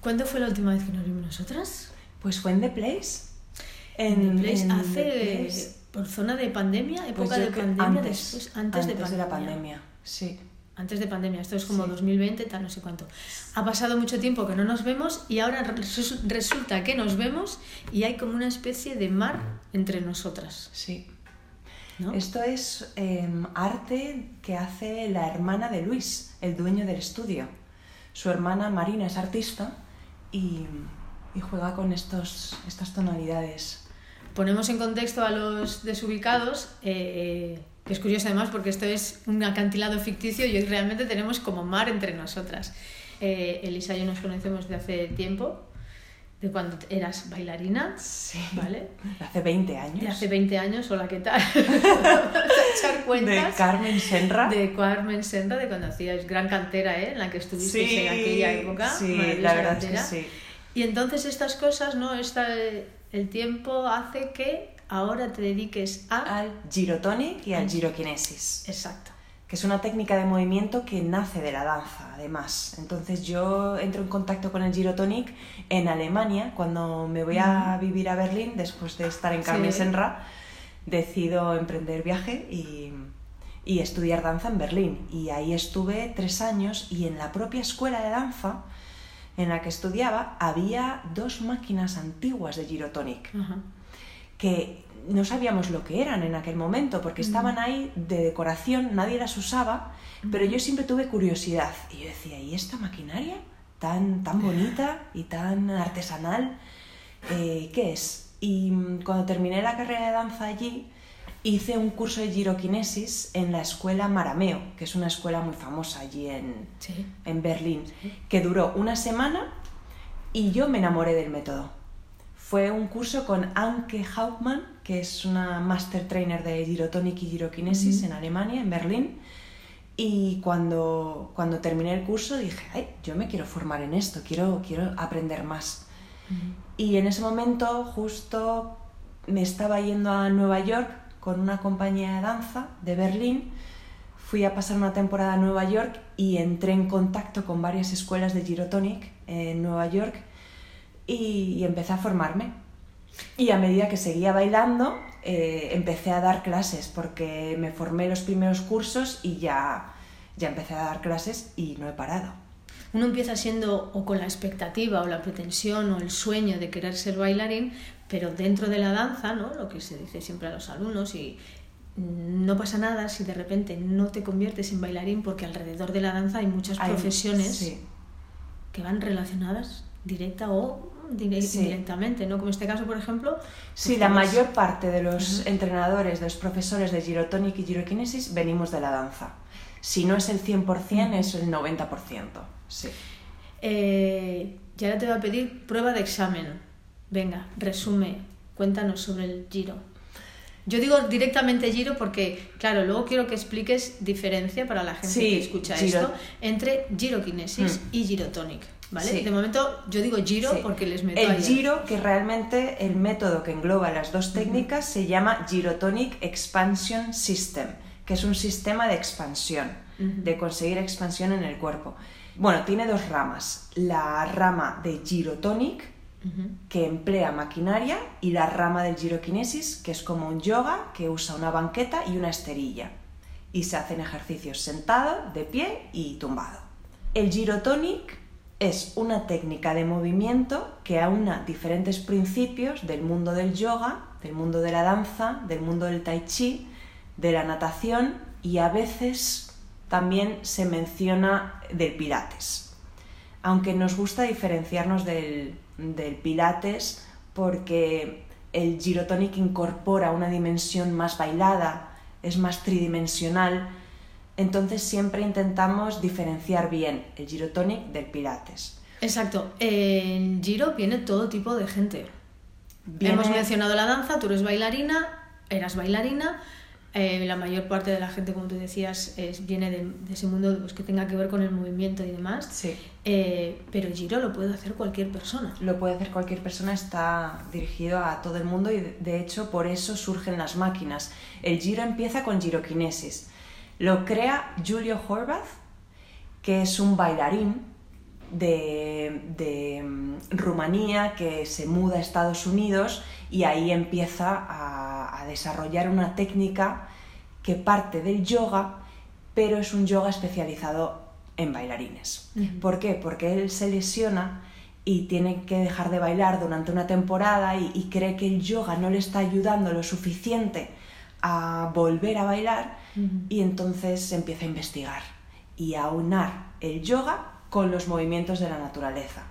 ¿cuándo fue la última vez que nos vimos nosotras? Pues fue en The Place. En The Place, en hace The Place. por zona de pandemia, época Pues de pandemia, antes, después, antes, de, pandemia. la pandemia. Sí. Antes de pandemia, esto es como Sí. 2020, tal, no sé cuánto. Ha pasado mucho tiempo que no nos vemos y ahora resu- resulta que nos vemos y hay como una especie de mar entre nosotras. Sí. ¿no? Esto es em, arte que hace la hermana de Luis, el dueño del estudio. Su hermana Marina es artista y, juega con estos, estas tonalidades. Ponemos en contexto a los desubicados, eh, que es curioso además porque esto es un acantilado ficticio y realmente tenemos como mar entre nosotras. Eh, Elisa y yo nos conocemos de hace tiempo, de cuando eras bailarina, Sí. ¿vale? Hace 20 años. De hace 20 años, hola, ¿qué tal? Echar De cuentas. Carmen Senra. De Carmen Senra, de cuando hacías gran cantera, ¿eh? En la que estuviste Sí, en aquella época. Sí, la verdad es que cantera. sí. Y entonces estas cosas, ¿no? Esta, el tiempo hace que ahora te dediques a... Al girotonic y al Al- girokinesis. Exacto. Que es una técnica de movimiento que nace de la danza, además. Entonces yo entro en contacto con el girotonic en Alemania, cuando me voy a vivir a Berlín, después de estar en Carmen Sí. Senra, decido emprender viaje y, y estudiar danza en Berlín. Y ahí estuve tres años y en la propia escuela de danza en la que estudiaba había dos máquinas antiguas de girotonic que no sabíamos lo que eran en aquel momento, porque estaban ahí de decoración, nadie las usaba, pero yo siempre tuve curiosidad. Y yo decía, ¿y esta maquinaria tan, tan bonita y tan artesanal? eh, ¿Qué es? Y mm, cuando terminé la carrera de danza allí, hice un curso de giroquinesis en la escuela Marameo, que es una escuela muy famosa allí en, Sí. en Berlín, que duró una semana y yo me enamoré del método. Fue un curso con Anke Hauptmann, que es una master trainer de girotonic y girokinesis en Alemania, en Berlín. Y cuando, cuando terminé el curso dije, ay, yo me quiero formar en esto, quiero, quiero aprender más. Y en ese momento justo me estaba yendo a Nueva York con una compañía de danza de Berlín. Fui a pasar una temporada a Nueva York y entré en contacto con varias escuelas de girotonic en Nueva York y, y empecé a formarme. Y a medida que seguía bailando, eh, empecé a dar clases porque me formé los primeros cursos y ya, ya empecé a dar clases y no he parado. Uno empieza siendo o con la expectativa o la pretensión o el sueño de querer ser bailarín, pero dentro de la danza, ¿no? Lo que se dice siempre a los alumnos y no pasa nada si de repente no te conviertes en bailarín porque alrededor de la danza hay muchas Hay- profesiones sí. que van relacionadas directa o dire- Sí. indirectamente, ¿no? Como en este caso, por ejemplo. Sí, pues la tienes- mayor parte de los entrenadores, de los profesores de girotonic y girokinesis venimos de la danza. Si no es el 100%, es el 90%. Sí. Eh, y ahora te voy a pedir prueba de examen. Venga, resume, cuéntanos sobre el giro. Yo digo directamente giro porque, claro, luego quiero que expliques diferencia para la gente Sí, que escucha giro- esto entre girokinesis Mm. y girotonic, ¿vale? Sí. De momento yo digo giro Sí. porque les meto El giro, que realmente el método que engloba las dos técnicas, se llama Girotonic Expansion System, que es un sistema de expansión, de conseguir expansión en el cuerpo. Bueno, tiene dos ramas. La rama de girotonic, Ujú. que emplea maquinaria, y la rama del girokinesis, que es como un yoga que usa una banqueta y una esterilla. Y se hacen ejercicios sentado, de pie y tumbado. El girotonic es una técnica de movimiento que aúna diferentes principios del mundo del yoga, del mundo de la danza, del mundo del tai chi, de la natación y a veces también se menciona del pilates. Aunque nos gusta diferenciarnos del, del pilates porque el girotonic incorpora una dimensión más bailada, es más tridimensional, entonces siempre intentamos diferenciar bien el girotonic del pilates. Exacto. En Giro viene todo tipo de gente. Viene- Hemos mencionado la danza, tú eres bailarina, eras bailarina. eh, la mayor parte de la gente, como tú decías, es, viene de, de ese mundo pues, que tenga que ver con el movimiento y demás. Sí. Eh, pero el Giro lo puede hacer cualquier persona. Lo puede hacer cualquier persona, está dirigido a todo el mundo y de hecho por eso surgen las máquinas. El giro empieza con giroquinesis. Lo crea Julio Horvath, que es un bailarín de, de, mm, Rumanía que se muda a Estados Unidos y ahí empieza a, a desarrollar una técnica que parte del yoga, pero es un yoga especializado en bailarines. ¿Por qué? Porque él se lesiona y tiene que dejar de bailar durante una temporada y, y cree que el yoga no le está ayudando lo suficiente a volver a bailar y entonces empieza a investigar y a unar el yoga con los movimientos de la naturaleza.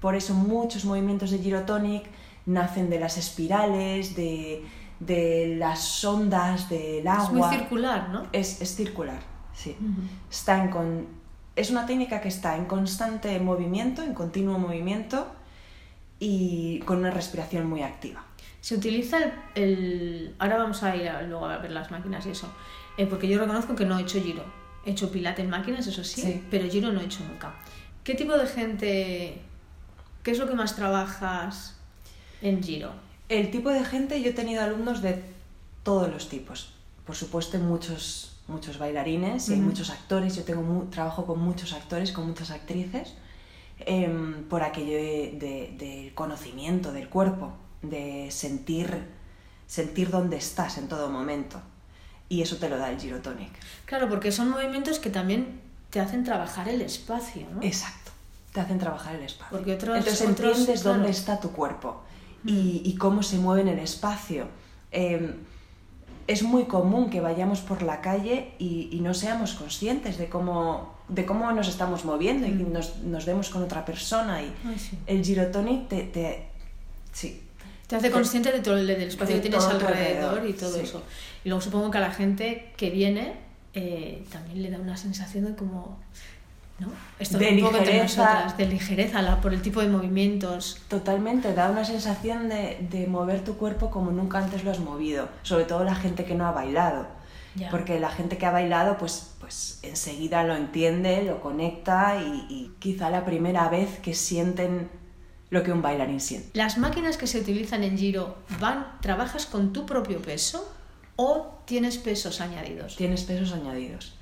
Por eso muchos movimientos de Girotonic nacen de las espirales, de, de las ondas del agua. Es muy circular, ¿no? Es, es circular, sí. Está en con- Es una técnica que está en constante movimiento, en continuo movimiento y con una respiración muy activa. Se utiliza el, el- Ahora vamos a ir a- luego a ver las máquinas y eso. Eh, porque yo reconozco que no he hecho giro. He hecho pilates en máquinas, eso sí, Sí. pero giro no he hecho nunca. ¿Qué tipo de gente... ¿Qué es lo que más trabajas en giro? El tipo de gente, yo he tenido alumnos de todos los tipos. Por supuesto, hay muchos, muchos bailarines y hay muchos actores. Yo tengo mu- trabajo con muchos actores, con muchas actrices, em, por aquello de- de- del conocimiento del cuerpo, de sentir, sentir dónde estás en todo momento. Y eso te lo da el girotonic. Claro, porque son movimientos que también te hacen trabajar el espacio, ¿no? Exacto. Te hacen trabajar el espacio. Porque otros- Entonces otros, entiendes claro. dónde está tu cuerpo y, y cómo se mueve en el espacio. Eh, es muy común que vayamos por la calle y, y no seamos conscientes de cómo, de cómo nos estamos moviendo y Mm. nos, nos vemos con otra persona. Y Ay, sí. el girotonic te, te- sí, Te hace consciente de todo el del espacio de que tienes alrededor, alrededor, y todo sí. eso. Y luego supongo que a la gente que viene eh, también le da una sensación de como... ¿no? Esto De un poco ligereza. nosotras, de ligereza la, por el tipo de movimientos. Totalmente, da una sensación de, de mover tu cuerpo como nunca antes lo has movido, sobre todo la gente que no ha bailado. Ya. Porque la gente que ha bailado, pues, pues enseguida lo entiende, lo conecta y, y quizá la primera vez que sienten lo que un bailarín siente. ¿Las máquinas que se utilizan en giro van, trabajas con tu propio peso o tienes pesos añadidos? Tienes pesos añadidos.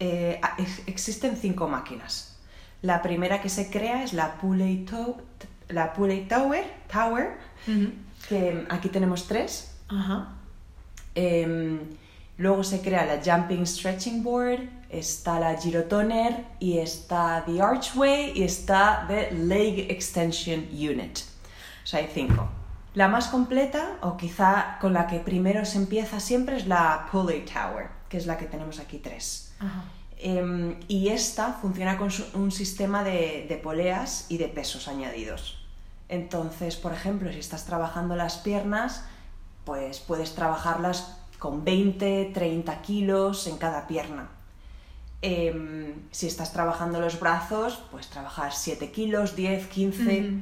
Eh, existen cinco máquinas. La primera que se crea es la Pulley, to- la Pulley Tower, Tower, Ujú. que aquí tenemos tres. Ajá. Em, luego se crea la Jumping Stretching Board, está la Girotoner y está The Archway y está The Leg Extension Unit. O sea, hay cinco. La más completa, o quizá con la que primero se empieza siempre, es la Pulley Tower, que es la que tenemos aquí tres. Ajá. Em, y esta funciona con su- un sistema de, de poleas y de pesos añadidos. Entonces, por ejemplo, si estás trabajando las piernas, pues puedes trabajarlas con 20, 30 kilos en cada pierna. Em, si estás trabajando los brazos, pues trabajar 7 kilos, 10, 15. Ujú.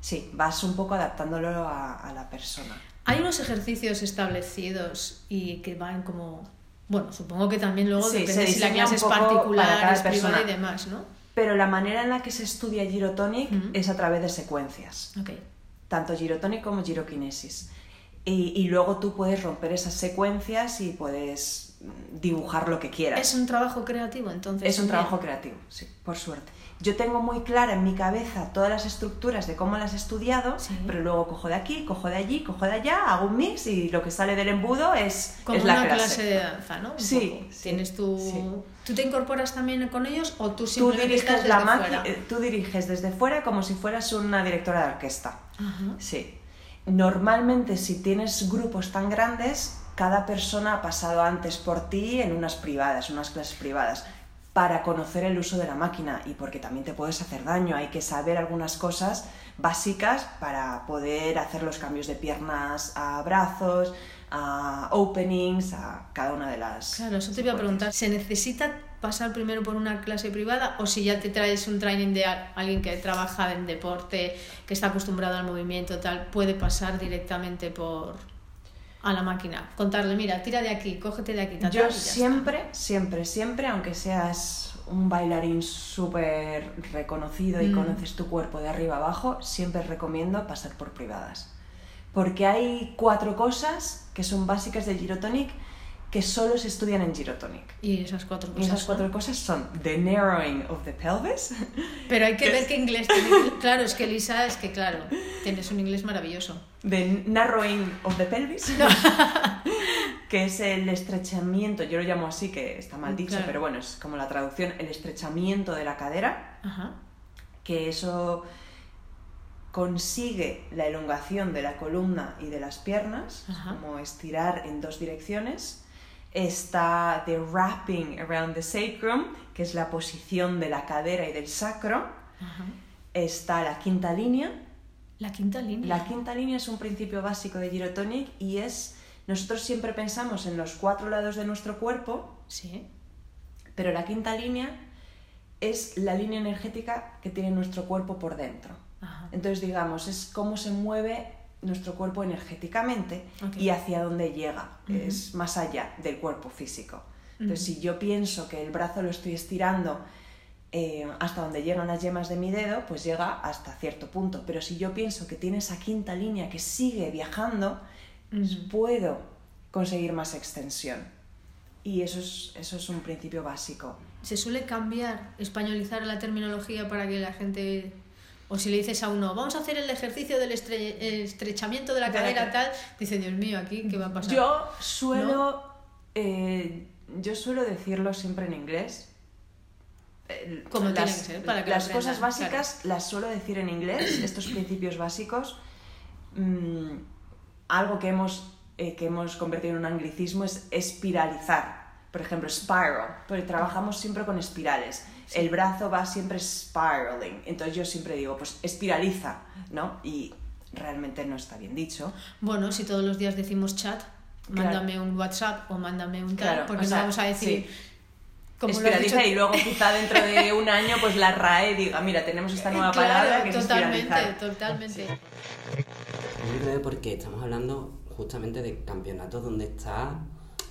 Sí, vas un poco adaptándolo a, a la persona. Hay unos ejercicios establecidos y que van como... Bueno, supongo que también luego Sí, depende si la clase es particular, es privada y demás, ¿no? Pero la manera en la que se estudia girotonic es a través de secuencias. Ok. tanto girotonic como giroquinesis. Y, y luego tú puedes romper esas secuencias y puedes dibujar lo que quieras. Es un trabajo creativo, entonces. Es un también. trabajo creativo, sí, por suerte. Yo tengo muy clara en mi cabeza todas las estructuras de cómo las he estudiado, Sí. pero luego cojo de aquí, cojo de allí, cojo de allá, hago un mix y lo que sale del embudo es, Como es una la clase. clase de danza, ¿no? Un Sí, poco. sí, Tienes tu... sí. ¿Tú te incorporas también con ellos o tú Tú simplemente estás diriges, desde la fuera? eh, tú diriges desde fuera como si fueras una directora de orquesta. Ajá. Sí. Normalmente si tienes grupos tan grandes, cada persona ha pasado antes por ti en unas privadas, unas clases privadas, para conocer el uso de la máquina y porque también te puedes hacer daño. Hay que saber algunas cosas básicas para poder hacer los cambios de piernas a brazos, a openings, a cada una de las... Claro, eso te iba a preguntar. ¿Se necesita pasar primero por una clase privada o si ya te traes un training de alguien que trabaja en deporte, que está acostumbrado al movimiento, tal, puede pasar directamente por a la máquina, contarle, mira, tira de aquí, cógete de aquí. Yo siempre, siempre, siempre, aunque seas un bailarín súper reconocido y mm. conoces tu cuerpo de arriba abajo, siempre recomiendo pasar por privadas. Porque hay cuatro cosas que son básicas del Girotonic que solo se estudian en Girotonic. Y esas cuatro cosas. Y esas cuatro cosas son the narrowing of the pelvis. Pero hay que ver qué inglés tiene. Claro, es que Lisa, es que claro, tienes un inglés maravilloso. The narrowing of the pelvis. que es el estrechamiento, yo lo llamo así, que está mal dicho, pero bueno, es como la traducción, el estrechamiento de la cadera. Ajá. Que eso consigue la elongación de la columna y de las piernas, como estirar en dos direcciones está the wrapping around the sacrum, que es la posición de la cadera y del sacro. Está la quinta línea. La quinta línea. La quinta línea es un principio básico de Girotonic y es. Nosotros siempre pensamos en los cuatro lados de nuestro cuerpo. Sí. Pero la quinta línea es la línea energética que tiene nuestro cuerpo por dentro. Entonces, digamos, es cómo se mueve nuestro cuerpo energéticamente y hacia dónde llega, es más allá del cuerpo físico. Entonces, si yo pienso que el brazo lo estoy estirando eh, hasta donde llegan las yemas de mi dedo, pues llega hasta cierto punto. Pero si yo pienso que tiene esa quinta línea que sigue viajando, pues puedo conseguir más extensión. Y eso es, eso es un principio básico. ¿Se suele cambiar, españolizar la terminología para que la gente o si le dices a uno, vamos a hacer el ejercicio del estrechamiento de la cadera, tal, dice, Dios mío, aquí, ¿qué va a pasar? Yo suelo, eh, yo suelo decirlo siempre en inglés. Como las, tiene que ser, para que Las cosas básicas las suelo decir en inglés, estos principios básicos. Mm, algo que hemos, eh, que hemos convertido en un anglicismo es espiralizar. Por ejemplo, spiral, porque trabajamos siempre con espirales el brazo va siempre spiraling. Entonces yo siempre digo, pues espiraliza, ¿no? Y realmente no está bien dicho. Bueno, si todos los días decimos chat, mándame un WhatsApp o mándame un tal, porque no vamos a decir... espiraliza y luego quizá dentro de un año pues la RAE diga, mira, tenemos esta nueva palabra que totalmente, es Totalmente, totalmente. porque estamos hablando justamente de campeonatos donde está,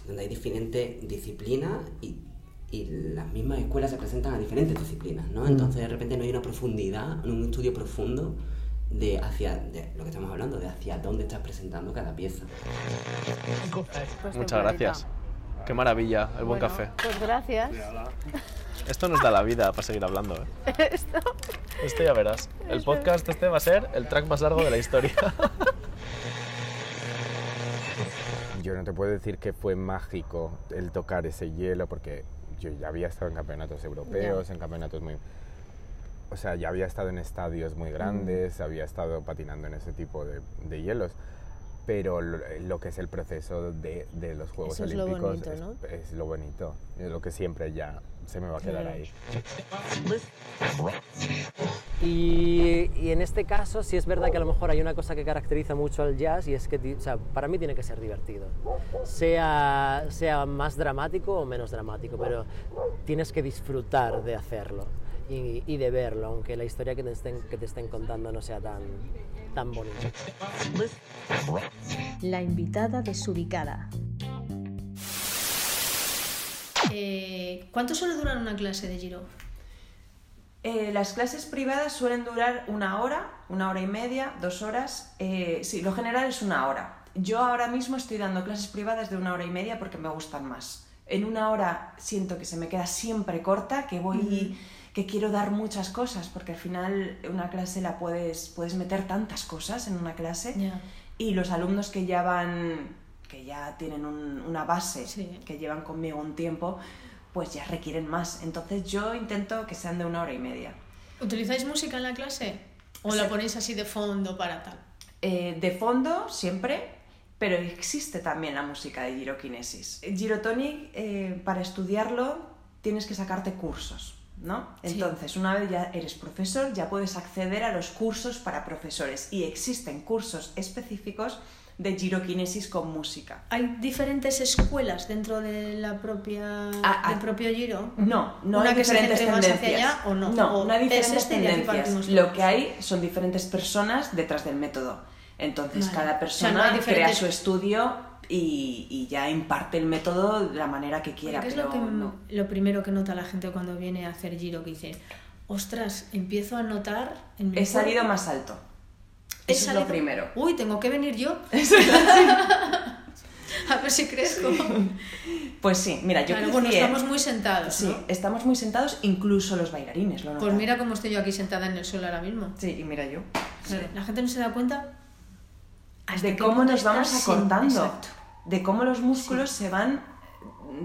donde hay diferentes disciplinas y y las mismas escuelas se presentan a diferentes disciplinas, ¿no? Entonces de repente no hay una profundidad, un estudio profundo de hacia de lo que estamos hablando, de hacia dónde estás presentando cada pieza. Pues Muchas gracias. Qué maravilla, el buen café. Pues gracias. Esto nos da la vida para seguir hablando. ¿eh? Esto. Esto ya verás. El podcast este va a ser el track más largo de la historia. Yo no te puedo decir que fue mágico el tocar ese hielo porque yo ya había estado en campeonatos europeos, en campeonatos muy... O sea, ya había estado en estadios muy grandes, había estado patinando en ese tipo de, de hielos, pero lo, que es el proceso de, de los Juegos Olímpicos es lo, bonito, es, lo bonito, es lo que siempre ya se me va a quedar ahí. Y, y, en este caso sí es verdad que a lo mejor hay una cosa que caracteriza mucho al jazz y es que o sea, para mí tiene que ser divertido. Sea, sea más dramático o menos dramático, pero tienes que disfrutar de hacerlo y, y de verlo, aunque la historia que te estén, que te estén contando no sea tan, tan bonita. La invitada desubicada. Eh, ¿Cuánto suele durar una clase de Giro? Eh, las clases privadas suelen durar una hora, una hora y media, dos horas. Eh, sí, lo general es una hora. Yo ahora mismo estoy dando clases privadas de una hora y media porque me gustan más. En una hora siento que se me queda siempre corta, que voy, que quiero dar muchas cosas, porque al final una clase la puedes, puedes meter tantas cosas en una clase. Y los alumnos que ya van, que ya tienen una base, que llevan conmigo un tiempo, pues ya requieren más. Entonces yo intento que sean de una hora y media. ¿Utilizáis música en la clase? ¿O la ponéis así de fondo para tal? Eh, de fondo, siempre, pero existe también la música de giroquinesis. Girotonic, eh, para estudiarlo, tienes que sacarte cursos, ¿no? Entonces, una vez ya eres profesor, ya puedes acceder a los cursos para profesores y existen cursos específicos de giroquinesis con música. ¿Hay diferentes escuelas dentro de la propia, Ah, ah. del propio giro? No, no ¿Una hay que se diferentes más tendencias. hacia allá o no? No, ¿O no hay es diferentes este tendencias. Lo que hay son diferentes personas detrás del método. Entonces Vale. cada O sea, persona no hay crea su estudio y, y ya imparte el método de la manera que quiera. ¿Qué es pero lo, que, no. lo primero que nota la gente cuando viene a hacer giro? Que dice, ostras, empiezo a notar en mi He salido más alto. he Eso es lo primero. Uy, tengo que venir yo. a ver si crezco. Pues sí, mira, yo Claro, bueno, estamos muy sentados, Sí, ¿no? estamos muy sentados, incluso los bailarines lo Pues mira cómo estoy yo aquí sentada en el suelo ahora mismo. Sí, y mira yo. Claro, La gente no se da cuenta hasta de cómo nos vamos sin- acortando, Exacto. De cómo los músculos se van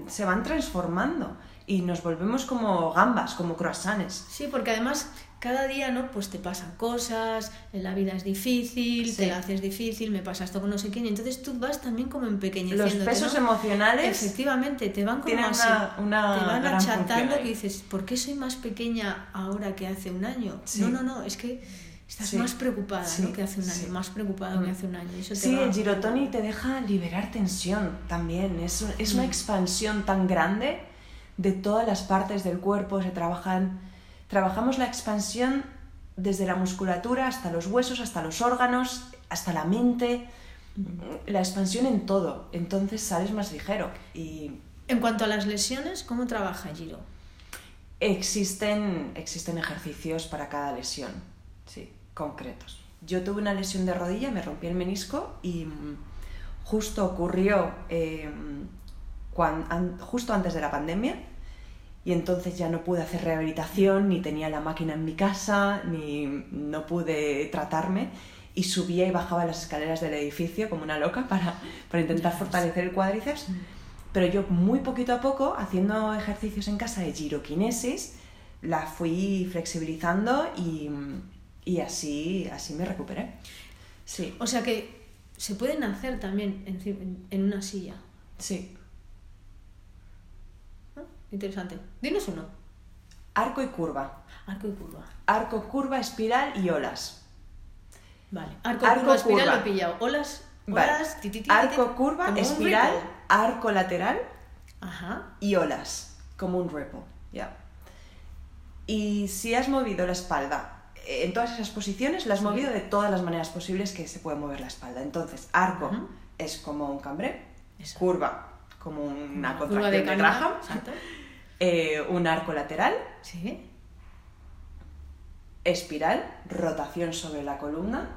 se van transformando y nos volvemos como gambas, como croissants. Sí, porque además cada día, ¿no? Pues te pasan cosas, la vida es difícil, Sí. te la haces difícil, me pasa esto con no sé quién, y entonces tú vas también como Los empequeñeciéndote, pesos ¿no? emocionales Efectivamente, te van como tienen así, una- una te van achatando que dices, ¿por qué soy más pequeña ahora que hace un año? Sí. No, no, no, es que estás Sí. más preocupada, Sí, ¿no? Que hace un año, sí. más preocupada que Mm. hace un año. Eso te Sí, va- el girotoni te deja liberar tensión también. Es, es una Mm. expansión tan grande de todas las partes del cuerpo. Se trabajan, trabajamos la expansión desde la musculatura hasta los huesos, hasta los órganos, hasta la mente. Mm. La expansión en todo. Entonces sales más ligero. Y En cuanto a las lesiones, ¿cómo trabaja Giro? existen, existen ejercicios para cada lesión, sí, concretos. Yo tuve una lesión de rodilla, me rompí el menisco y mm, justo ocurrió eh, an- justo antes de la pandemia y entonces ya no pude hacer rehabilitación, ni tenía la máquina en mi casa, ni no pude tratarme y subía y bajaba las escaleras del edificio como una loca para, para intentar fortalecer el cuádriceps. Pero yo muy poquito a poco, haciendo ejercicios en casa de giroquinesis, la fui flexibilizando y, y así, así me recuperé. Sí, O sea que se pueden hacer también en, en una silla. sí. ¿no? Interesante. Dinos uno. Arco y curva. Arco y curva. Arco, curva, espiral y olas. Vale. Arco, Arco, curva, espiral, curva. lo he pillado. Olas, olas, ti, ti, ti, ti, Arco, curva, espiral, arco lateral Ajá. y olas, como un ripple. ya. Y si has movido la espalda en todas esas posiciones, la has movido de todas las maneras posibles que se puede mover la espalda. Entonces, arco es como un cambré, Exacto. curva como una contracción de, Graham, Exacto. eh, un arco lateral, Sí. espiral, rotación sobre la columna.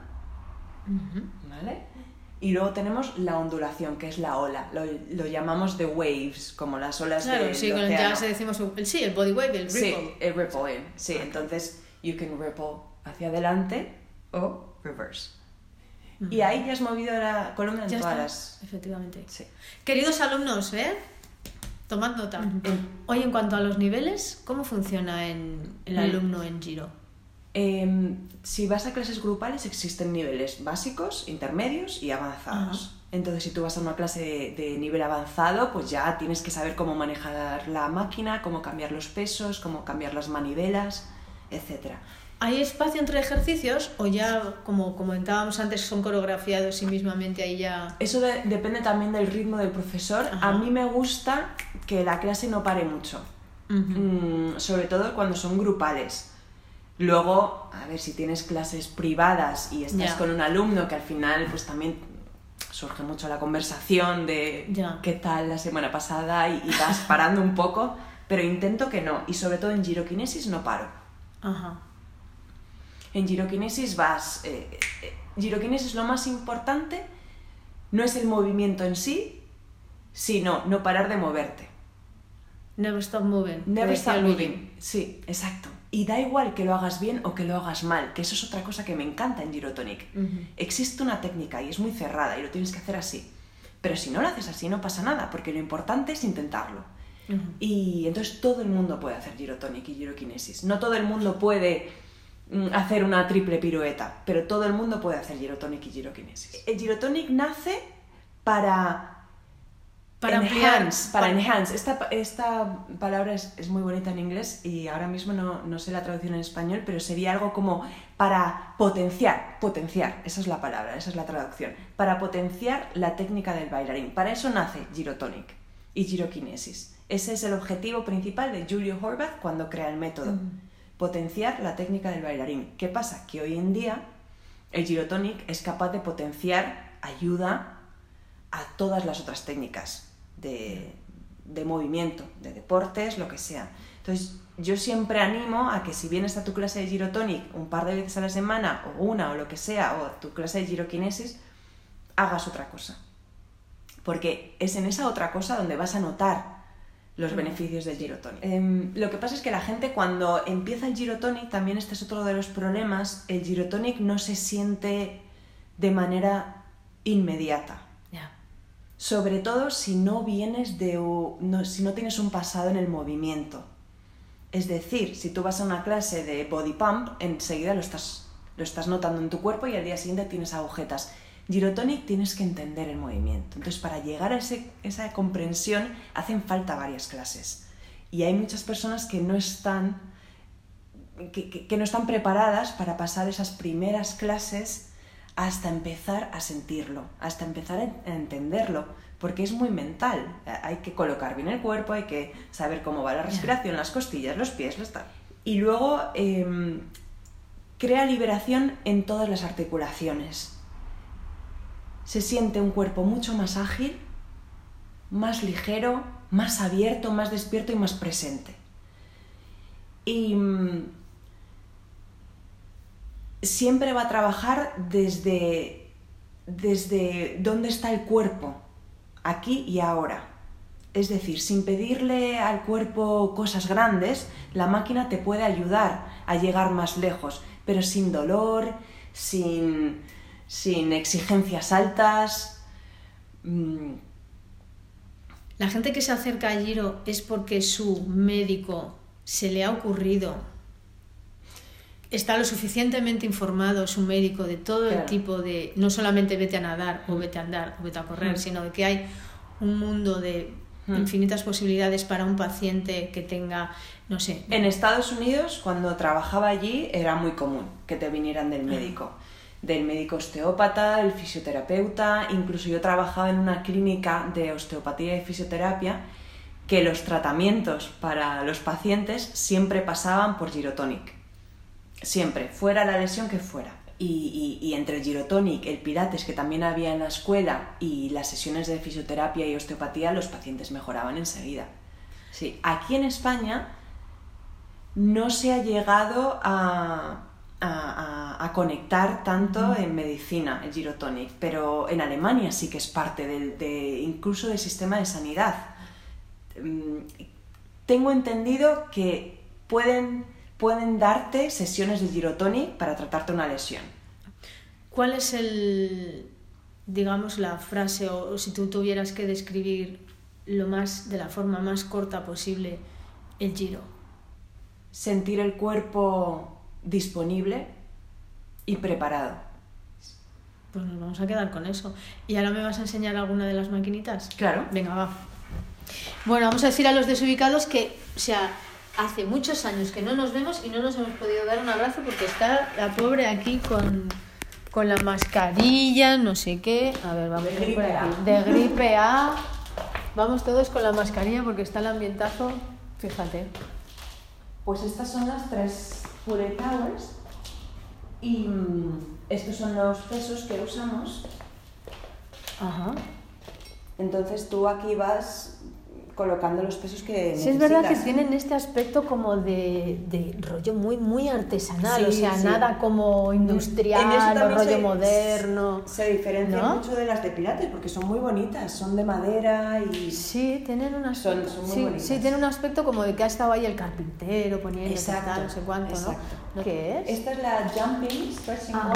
¿vale? Y luego tenemos la ondulación, que es la ola. Lo, lo llamamos the waves, como las olas Claro, del sí, con el océano. jazz decimos el, sí, el body wave, el Sí, ripple. el ripple. Sí, entonces you can ripple hacia adelante o reverse. Y ahí ya has movido la columna en Ya todas las... efectivamente. Sí. Queridos alumnos, ¿eh? Tomad nota. Hoy, en cuanto a los niveles, ¿cómo funciona en el Mm. alumno en Giro? Em, si vas a clases grupales existen niveles básicos, intermedios y avanzados. Entonces si tú vas a una clase de, de nivel avanzado, pues ya tienes que saber cómo manejar la máquina, cómo cambiar los pesos, cómo cambiar las manivelas, etc. ¿Hay espacio entre ejercicios o ya, como comentábamos antes, son coreografiados y mismamente ahí ya... Eso de- depende también del ritmo del profesor. Ajá. A mí me gusta que la clase no pare mucho. Mm, sobre todo cuando son grupales. Luego, a ver, si tienes clases privadas y estás Ya. con un alumno que al final pues también surge mucho la conversación de Ya. qué tal la semana pasada y, y vas parando un poco, pero intento que no. Y sobre todo en giroquinesis no paro. Ajá. En giroquinesis vas... Eh, eh, giroquinesis lo más importante no es el movimiento en sí, sino no parar de moverte. Never stop moving. Never stop moving. Sí, exacto. Y da igual que lo hagas bien o que lo hagas mal, que eso es otra cosa que me encanta en Girotonic. Existe una técnica y es muy cerrada y lo tienes que hacer así. Pero si no lo haces así no pasa nada, porque lo importante es intentarlo. Y entonces todo el mundo puede hacer girotonic y giroquinesis. No todo el mundo puede mm, hacer una triple pirueta, pero todo el mundo puede hacer girotonic y giroquinesis. El girotonic nace para Para ampliar. Enhance, para enhance. Esta, esta palabra es, es muy bonita en inglés y ahora mismo no, no sé la traducción en español, pero sería algo como para potenciar, potenciar, esa es la palabra, esa es la traducción, para potenciar la técnica del bailarín. Para eso nace Girotonic y Girokinesis. Ese es el objetivo principal de Julio Horvath cuando crea el método, potenciar la técnica del bailarín. ¿Qué pasa? Que hoy en día el Girotonic es capaz de potenciar, ayuda a todas las otras técnicas de, de movimiento, de deportes, lo que sea. Entonces, yo siempre animo a que si vienes a tu clase de girotonic un par de veces a la semana, o una, o lo que sea, o tu clase de girokinesis, hagas otra cosa. Porque es en esa otra cosa donde vas a notar los beneficios del girotonic. Em, lo que pasa es que la gente cuando empieza el girotonic, también este es otro de los problemas, el girotonic no se siente de manera inmediata sobre todo si no vienes de no, si no tienes un pasado en el movimiento. Es decir, si tú vas a una clase de body pump, enseguida lo estás, lo estás notando en tu cuerpo y al día siguiente tienes agujetas. Girotonic tienes que entender el movimiento. Entonces, para llegar a ese- esa comprensión hacen falta varias clases. Y hay muchas personas que no están que, que- que no están preparadas para pasar esas primeras clases hasta empezar a sentirlo, hasta empezar a en- a entenderlo, porque es muy mental. Eh, Hay que colocar bien el cuerpo, hay que saber cómo va la respiración, las costillas, los pies, los tal. Y luego em, crea liberación en todas las articulaciones. Se siente un cuerpo mucho más ágil, más ligero, más abierto, más despierto y más presente. Y mm, siempre va a trabajar desde, desde dónde está el cuerpo, aquí y ahora. Es decir, sin pedirle al cuerpo cosas grandes, la máquina te puede ayudar a llegar más lejos, pero sin dolor, sin, sin exigencias altas. mm, La gente que se acerca a Giro es porque su médico se le ha ocurrido, está lo suficientemente informado su médico de todo el tipo de, no solamente vete a nadar o vete a andar o vete a correr, Mm. sino de que hay un mundo de Mm. infinitas posibilidades para un paciente que tenga, no sé, En Estados Unidos, cuando trabajaba allí, era muy común que te vinieran del médico. Del médico osteópata, el fisioterapeuta, incluso yo trabajaba en una clínica de osteopatía y fisioterapia que los tratamientos para los pacientes siempre pasaban por girotonic. Siempre, fuera la lesión que fuera. Y, y- entre el girotonic, el pilates que también había en la escuela y las sesiones de fisioterapia y osteopatía, los pacientes mejoraban enseguida. Sí, aquí en España no se ha llegado a, a- a- a conectar tanto en medicina el girotonic, pero en Alemania sí que es parte del, de, incluso del sistema de sanidad. Mm, Tengo entendido que pueden, pueden darte sesiones de girotonic para tratarte una lesión. ¿cuál es el, digamos, la frase o, o si tú tuvieras que describir lo más, de la forma más corta posible, el Giro? Sentir el cuerpo disponible y preparado. Pues nos vamos a quedar con eso. ¿Y ahora me vas a enseñar alguna de las maquinitas? Claro. Venga, va. Bueno, vamos a decir a los desubicados que, o sea, hace muchos años que no nos vemos y no nos hemos podido dar un abrazo porque está la pobre aquí con, con la mascarilla, no sé qué. A ver, vamos De a ver por gripe aquí. A. De gripe A. Vamos todos con la mascarilla porque está el ambientazo. Fíjate. Pues estas son las tres Pulley Towers y mm, estos son los pesos que usamos. Ajá. Entonces tú aquí vas colocando los pesos que Sí, es verdad que necesitas. tienen este aspecto como de, de rollo muy, muy artesanal, o sea, sí. nada como industrial o rollo se- moderno. Se diferencian ¿No? mucho de las de pilates porque son muy bonitas, son de madera y... Sí, tienen un aspecto, Son- son muy sí, bonitas. sí, tienen un aspecto como de que ha estado ahí el carpintero poniendo Exacto, tal, no sé cuánto, exacto. ¿no? ¿Qué es? Esta es la Jumping Stretching. Ball.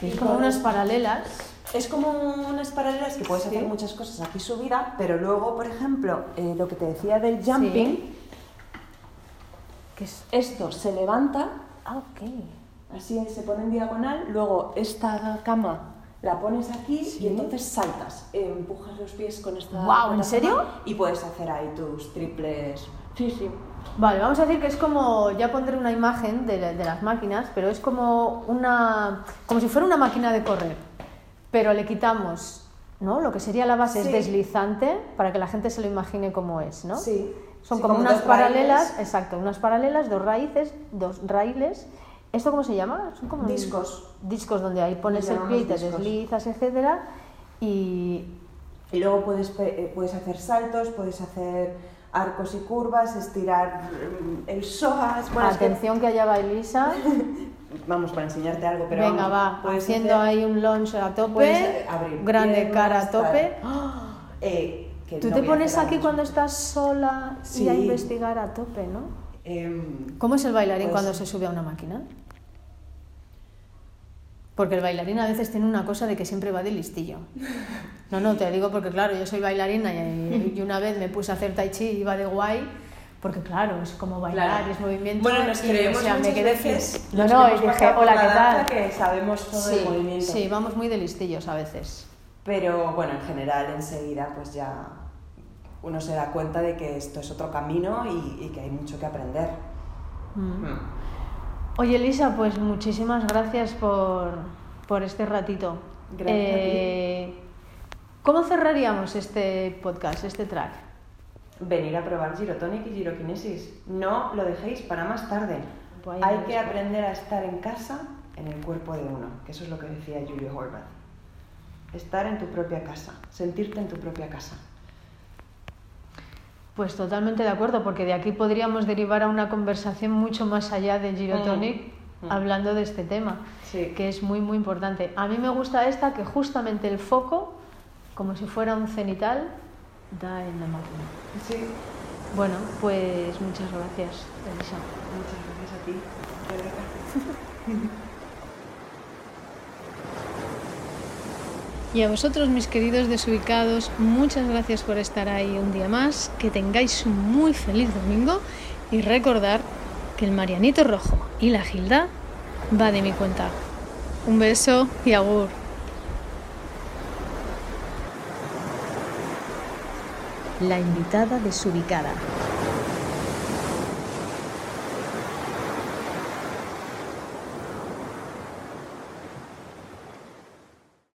Que es como con- unas paralelas. Es como unas paralelas que puedes Sí. hacer muchas cosas aquí subida, pero luego, por ejemplo, eh, lo que te decía del jumping, Que es... esto se levanta, Ah, ok. así se pone en diagonal, luego esta cama La pones aquí y entonces saltas, empujas los pies con esta. Guau, ¿en serio? Y puedes hacer ahí tus triples. Sí, sí. Vale, vamos a decir que es como, ya pondré una imagen de, de las máquinas, pero es como una, como si fuera una máquina de correr, pero le quitamos, ¿no? Lo que sería la base Sí. es deslizante para que la gente se lo imagine cómo es, ¿no? Sí. Son Sí, como, como unas paralelas, raíles. exacto, unas paralelas, dos raíces, dos raíles. ¿Esto cómo se llama? Son como Discos. Discos donde ahí pones el pie y te deslizas, etcétera. Y Y luego puedes, eh, puedes hacer saltos, puedes hacer arcos y curvas, estirar mm, el psoas. Bueno, es que- atención que allá va Elisa. vamos, para enseñarte algo, pero Venga, vamos, va, haciendo hacer, ahí un launch a tope, abrir grande cara a tope. eh, que Tú no te pones aquí cuando estás sola y a investigar a tope, ¿no? Em, ¿Cómo es el bailarín Pues- cuando se sube a una máquina? Porque el bailarín a veces tiene una cosa de que siempre va de listillo. No, no, te digo porque claro, yo soy bailarina y, y una vez me puse a hacer tai chi y iba de guay, porque claro, es como bailar, Claro. es movimiento. Bueno, nos creemos o sea, muchas veces No, no, y dije, hola, la ¿qué tal? que sabemos todo sí, el movimiento. sí, vamos muy de listillos a veces. Pero bueno, en general enseguida pues ya uno se da cuenta de que esto es otro camino y, y que hay mucho que aprender. Mm. Mm. Oye, Elisa, pues muchísimas gracias por, por este ratito. Gracias a ti. Eh, ¿Cómo cerraríamos este podcast, este track? Venir a probar girotonic y girokinesis. No lo dejéis para más tarde. Pues Hay que aprender a estar en casa, en el cuerpo de uno, que eso es lo que decía Julio Horvath. Estar en tu propia casa, sentirte en tu propia casa. Pues totalmente de acuerdo, porque de aquí podríamos derivar a una conversación mucho más allá del Girotonic Mm. Mm. hablando de este tema, Sí. que es muy, muy importante. A mí me gusta esta que justamente el foco, como si fuera un cenital, da en la máquina. Sí, Bueno, pues muchas gracias, Elisa. muchas gracias a ti. Rebeca. Y a vosotros, mis queridos desubicados, muchas gracias por estar ahí un día más. Que tengáis un muy feliz domingo y recordar que el Marianito Rojo y la Gilda va de mi cuenta. Un beso y agur. La invitada desubicada.